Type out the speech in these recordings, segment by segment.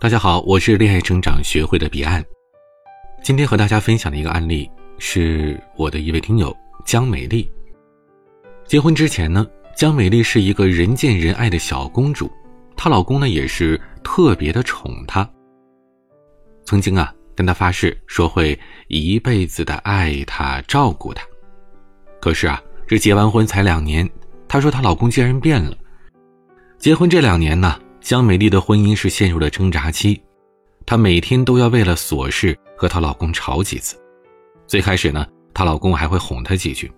大家好，我是恋爱成长学会的彼岸。今天和大家分享的一个案例是我的一位听友江美丽。结婚之前呢，江美丽是一个人见人爱的小公主，她老公呢也是特别的宠她。曾经啊，跟她发誓说会一辈子的爱她、照顾她。可是啊，这结完婚才两年，她说她老公竟然变了。结婚这两年呢，江美丽的婚姻是陷入了挣扎期，她每天都要为了琐事和她老公吵几次。最开始呢，她老公还会哄她几句，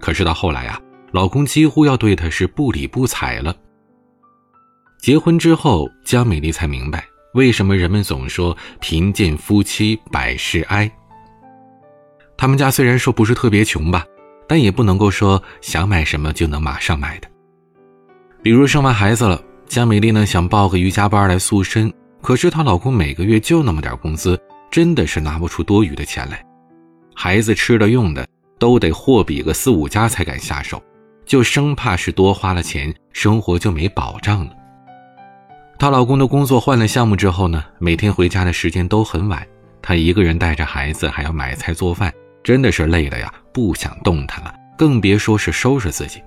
可是到后来啊，老公几乎要对她是不理不睬了。结婚之后，江美丽才明白为什么人们总说贫贱夫妻百事哀。他们家虽然说不是特别穷吧，但也不能够说想买什么就能马上买的。比如生完孩子了，江美丽呢想报个瑜伽班来塑身，可是她老公每个月就那么点工资，真的是拿不出多余的钱来。孩子吃的用的都得货比个四五家才敢下手，就生怕是多花了钱，生活就没保障了。她老公的工作换了项目之后呢，每天回家的时间都很晚，她一个人带着孩子还要买菜做饭，真的是累的呀，不想动弹了，更别说是收拾自己。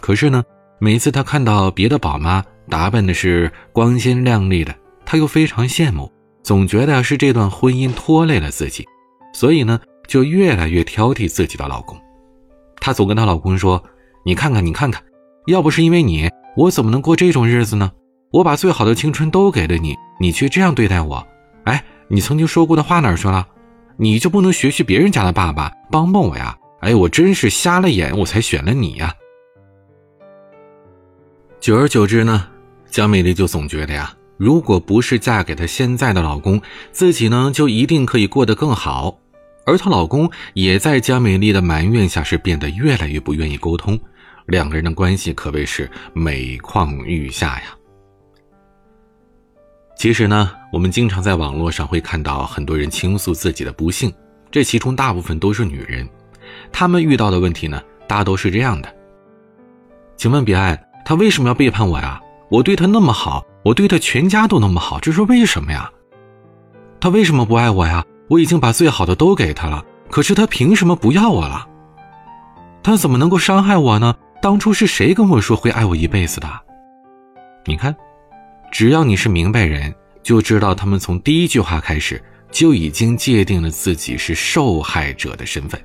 可是呢。每次她看到别的宝妈打扮的是光鲜亮丽的，她又非常羡慕，总觉得是这段婚姻拖累了自己，所以呢，就越来越挑剔自己的老公。她总跟她老公说：“你看看，你看看，要不是因为你，我怎么能过这种日子呢？我把最好的青春都给了你，你却这样对待我。哎，你曾经说过的话哪儿去了？你就不能学学别人家的爸爸，帮帮我呀？哎，我真是瞎了眼，我才选了你呀。”久而久之呢，江美丽就总觉得呀，如果不是嫁给她现在的老公，自己呢就一定可以过得更好。而她老公也在江美丽的埋怨下，是变得越来越不愿意沟通，两个人的关系可谓是每况愈下呀。其实呢，我们经常在网络上会看到很多人倾诉自己的不幸，这其中大部分都是女人，她们遇到的问题呢，大都是这样的。请问彼岸。他为什么要背叛我呀？我对他那么好，我对他全家都那么好，这是为什么呀？他为什么不爱我呀？我已经把最好的都给他了，可是他凭什么不要我了？他怎么能够伤害我呢？当初是谁跟我说会爱我一辈子的？你看，只要你是明白人，就知道他们从第一句话开始就已经界定了自己是受害者的身份。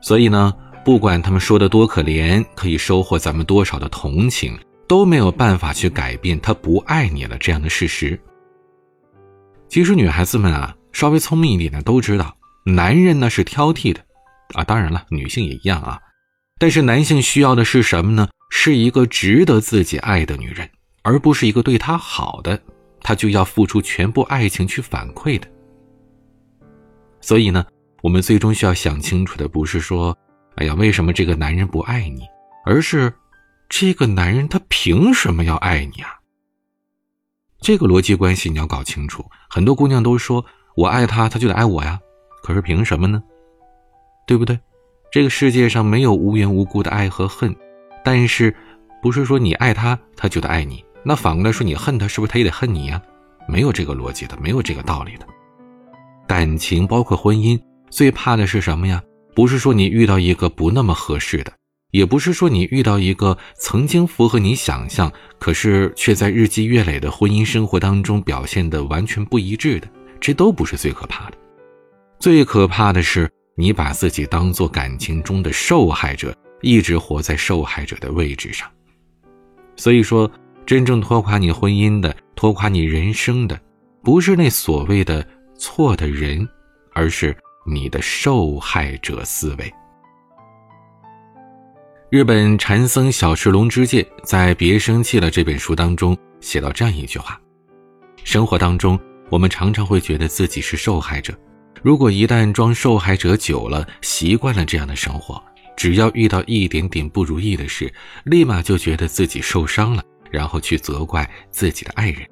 所以呢？不管他们说的多可怜，可以收获咱们多少的同情，都没有办法去改变他不爱你了这样的事实。其实女孩子们啊，稍微聪明一点的都知道，男人呢是挑剔的，啊，当然了，女性也一样啊。但是男性需要的是什么呢？是一个值得自己爱的女人，而不是一个对他好的，他就要付出全部爱情去反馈的。所以呢，我们最终需要想清楚的不是说。哎呀，为什么这个男人不爱你？而是，这个男人他凭什么要爱你啊？这个逻辑关系你要搞清楚。很多姑娘都说我爱他，他就得爱我呀。可是凭什么呢？对不对？这个世界上没有无缘无故的爱和恨，但是，不是说你爱他他就得爱你。那反过来说，你恨他是不是他也得恨你呀？没有这个逻辑的，没有这个道理的。感情包括婚姻，最怕的是什么呀？不是说你遇到一个不那么合适的，也不是说你遇到一个曾经符合你想象，可是却在日积月累的婚姻生活当中表现的完全不一致的，这都不是最可怕的。最可怕的是你把自己当做感情中的受害者，一直活在受害者的位置上。所以说，真正拖垮你婚姻的、拖垮你人生的，不是那所谓的错的人，而是。你的受害者思维。日本禅僧小池龙之介在《别生气了》这本书当中写到这样一句话：生活当中，我们常常会觉得自己是受害者。如果一旦装受害者久了，习惯了这样的生活，只要遇到一点点不如意的事，立马就觉得自己受伤了，然后去责怪自己的爱人。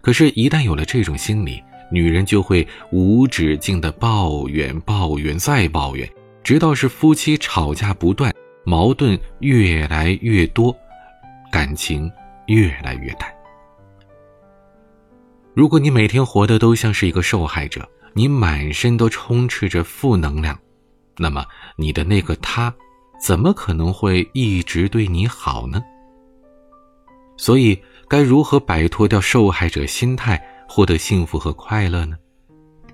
可是，一旦有了这种心理，女人就会无止境的抱怨、抱怨再抱怨，直到是夫妻吵架不断，矛盾越来越多，感情越来越淡。如果你每天活的都像是一个受害者，你满身都充斥着负能量，那么你的那个他，怎么可能会一直对你好呢？所以，该如何摆脱掉受害者心态，获得幸福和快乐呢？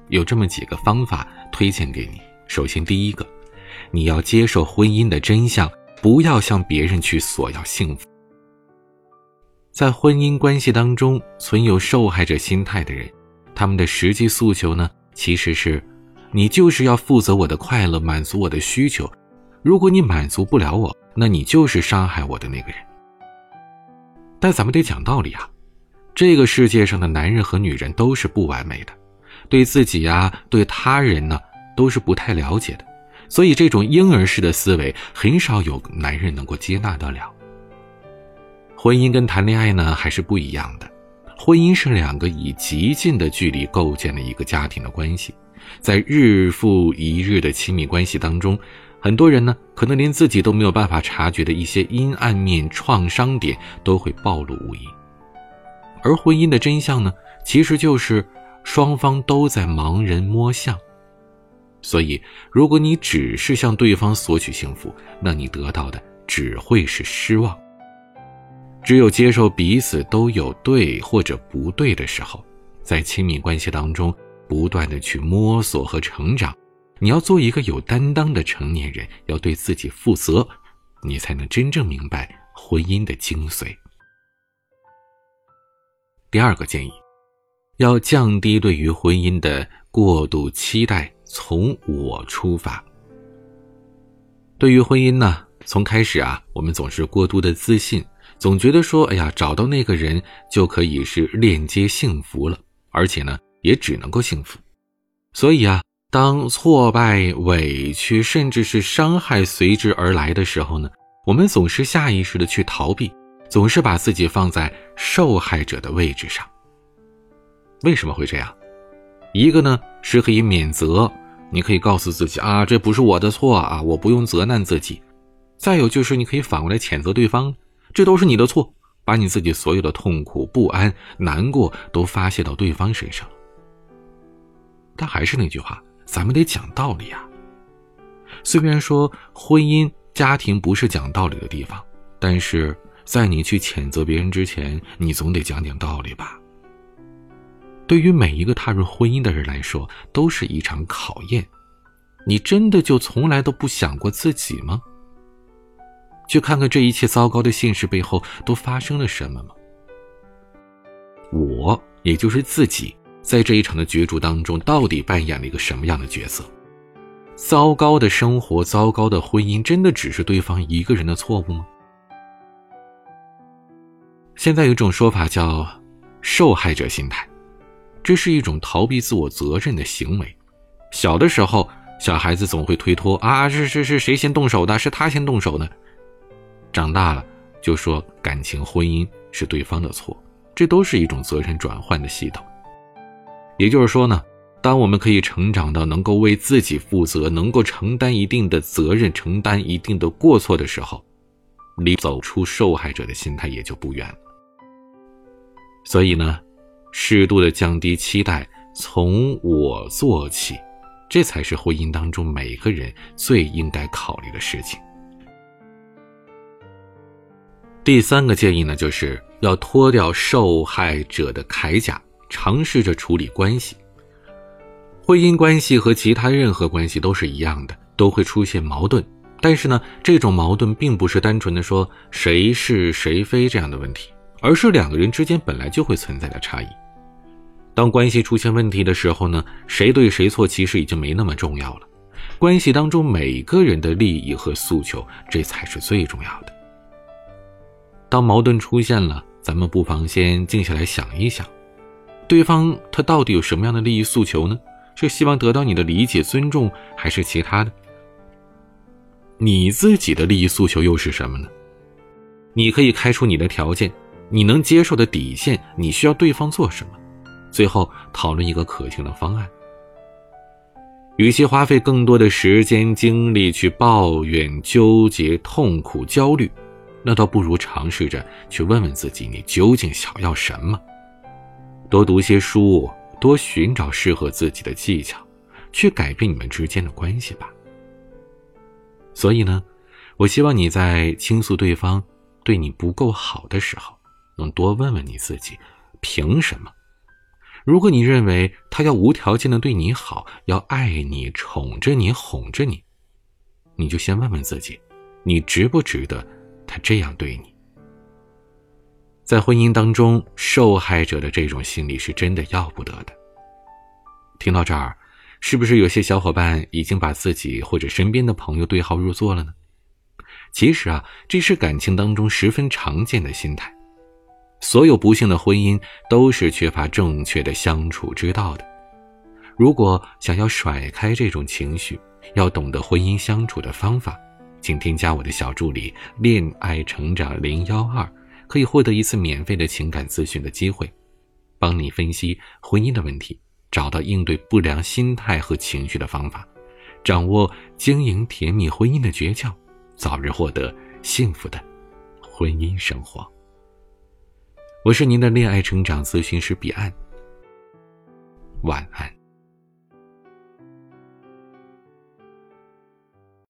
有这么几个方法推荐给你。首先，第一个，你要接受婚姻的真相，不要向别人去索要幸福。在婚姻关系当中存有受害者心态的人，他们的实际诉求呢，其实是：你就是要负责我的快乐，满足我的需求。如果你满足不了我，那你就是伤害我的那个人。但咱们得讲道理啊，这个世界上的男人和女人都是不完美的，对自己呀，对他人呢，都是不太了解的，所以这种婴儿式的思维，很少有男人能够接纳得了。婚姻跟谈恋爱呢还是不一样的，婚姻是两个以极近的距离构建了一个家庭的关系，在日复一日的亲密关系当中，很多人呢可能连自己都没有办法察觉的一些阴暗面、创伤点都会暴露无遗。而婚姻的真相呢，其实就是双方都在盲人摸象。所以，如果你只是向对方索取幸福，那你得到的只会是失望。只有接受彼此都有对或者不对的时候，在亲密关系当中不断的去摸索和成长，你要做一个有担当的成年人，要对自己负责，你才能真正明白婚姻的精髓。第二个建议，要降低对于婚姻的过度期待，从我出发。对于婚姻呢，从开始啊，我们总是过度的自信。总觉得说，哎呀，找到那个人就可以是链接幸福了，而且呢，也只能够幸福。所以啊，当挫败、委屈，甚至是伤害随之而来的时候呢，我们总是下意识的去逃避，总是把自己放在受害者的位置上。为什么会这样？一个呢是可以免责，你可以告诉自己啊，这不是我的错啊，我不用责难自己。再有就是你可以反过来谴责对方。这都是你的错，把你自己所有的痛苦、不安、难过都发泄到对方身上。但还是那句话，咱们得讲道理啊。虽然说婚姻家庭不是讲道理的地方，但是在你去谴责别人之前，你总得讲点道理吧。对于每一个踏入婚姻的人来说，都是一场考验。你真的就从来都不想过自己吗？去看看这一切糟糕的现实背后都发生了什么吗？我，也就是自己，在这一场的角逐当中，到底扮演了一个什么样的角色？糟糕的生活，糟糕的婚姻，真的只是对方一个人的错误吗？现在有一种说法叫“受害者心态”，这是一种逃避自我责任的行为。小的时候，小孩子总会推脱啊，是是是谁先动手的？是他先动手的。长大了就说感情婚姻是对方的错，这都是一种责任转换的系统。也就是说呢，当我们可以成长到能够为自己负责，能够承担一定的责任，承担一定的过错的时候，离走出受害者的心态也就不远了。所以呢，适度的降低期待，从我做起，这才是婚姻当中每个人最应该考虑的事情。第三个建议呢，就是要脱掉受害者的铠甲，尝试着处理关系。婚姻关系和其他任何关系都是一样的，都会出现矛盾。但是呢，这种矛盾并不是单纯的说谁是谁非这样的问题，而是两个人之间本来就会存在的差异。当关系出现问题的时候呢，谁对谁错其实已经没那么重要了。关系当中每个人的利益和诉求，这才是最重要的。当矛盾出现了，咱们不妨先静下来想一想，对方他到底有什么样的利益诉求呢？是希望得到你的理解、尊重，还是其他的？你自己的利益诉求又是什么呢？你可以开出你的条件，你能接受的底线，你需要对方做什么？最后讨论一个可行的方案。与其花费更多的时间精力去抱怨、纠结、痛苦、焦虑。那倒不如尝试着去问问自己，你究竟想要什么？多读些书，多寻找适合自己的技巧，去改变你们之间的关系吧。所以呢，我希望你在倾诉对方对你不够好的时候，能多问问你自己：凭什么？如果你认为他要无条件的对你好，要爱你、宠着你、哄着你，你就先问问自己，你值不值得他这样对你？在婚姻当中，受害者的这种心理是真的要不得的。听到这儿，是不是有些小伙伴已经把自己或者身边的朋友对号入座了呢？其实啊，这是感情当中十分常见的心态。所有不幸的婚姻都是缺乏正确的相处之道的。如果想要甩开这种情绪，要懂得婚姻相处的方法，请添加我的小助理“恋爱成长零幺二”。可以获得一次免费的情感咨询的机会，帮你分析婚姻的问题，找到应对不良心态和情绪的方法，掌握经营甜蜜婚姻的诀窍，早日获得幸福的婚姻生活。我是您的恋爱成长咨询师彼岸，晚安。